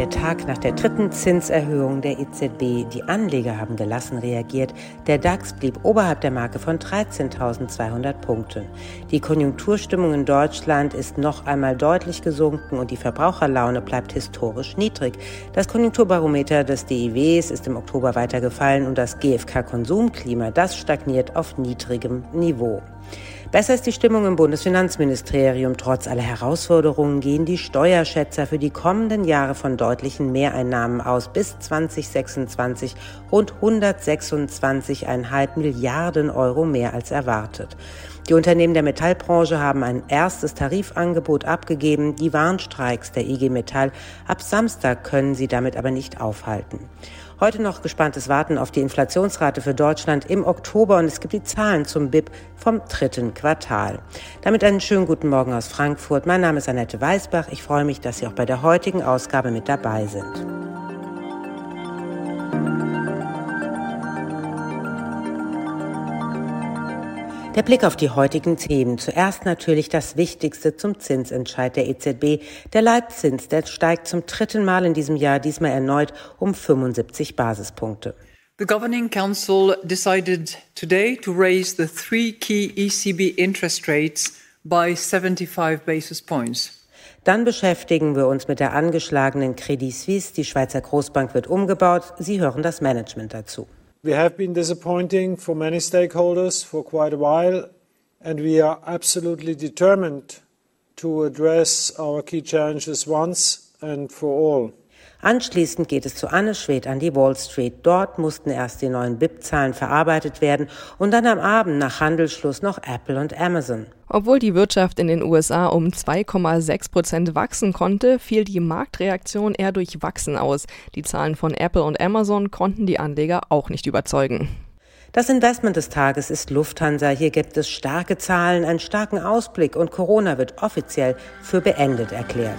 Der Tag nach der dritten Zinserhöhung der EZB. Die Anleger haben gelassen reagiert. Der DAX blieb oberhalb der Marke von 13.200 Punkten. Die Konjunkturstimmung in Deutschland ist noch einmal deutlich gesunken und die Verbraucherlaune bleibt historisch niedrig. Das Konjunkturbarometer des DIWs ist im Oktober weiter gefallen und das GfK-Konsumklima, das stagniert auf niedrigem Niveau. Besser ist die Stimmung im Bundesfinanzministerium. Trotz aller Herausforderungen gehen die Steuerschätzer für die kommenden Jahre von deutlichen Mehreinnahmen aus. Bis 2026 rund 126,5 Milliarden Euro mehr als erwartet. Die Unternehmen der Metallbranche haben ein erstes Tarifangebot abgegeben. Die Warnstreiks der IG Metall ab Samstag können sie damit aber nicht aufhalten. Heute noch gespanntes Warten auf die Inflationsrate für Deutschland im Oktober und es gibt die Zahlen zum BIP vom dritten Quartal. Damit einen schönen guten Morgen aus Frankfurt. Mein Name ist Annette Weißbach. Ich freue mich, dass Sie auch bei der heutigen Ausgabe mit dabei sind. Der Blick auf die heutigen Themen. Zuerst natürlich das Wichtigste zum Zinsentscheid der EZB. Der Leitzins, der steigt zum dritten Mal in diesem Jahr, diesmal erneut um 75 Basispunkte. The Governing Council decided today to raise the three key ECB interest rates by 75 basis points. Dann beschäftigen wir uns mit der angeschlagenen Credit Suisse. Die Schweizer Großbank wird umgebaut. Sie hören das Management dazu. We have been disappointing for many stakeholders for quite a while, and we are absolutely determined to address our key challenges once and for all. Anschließend geht es zu Anne Schwed an die Wall Street. Dort mussten erst die neuen BIP-Zahlen verarbeitet werden und dann am Abend nach Handelsschluss noch Apple und Amazon. Obwohl die Wirtschaft in den USA um 2,6 Prozent wachsen konnte, fiel die Marktreaktion eher durch Wachsen aus. Die Zahlen von Apple und Amazon konnten die Anleger auch nicht überzeugen. Das Investment des Tages ist Lufthansa. Hier gibt es starke Zahlen, einen starken Ausblick und Corona wird offiziell für beendet erklärt.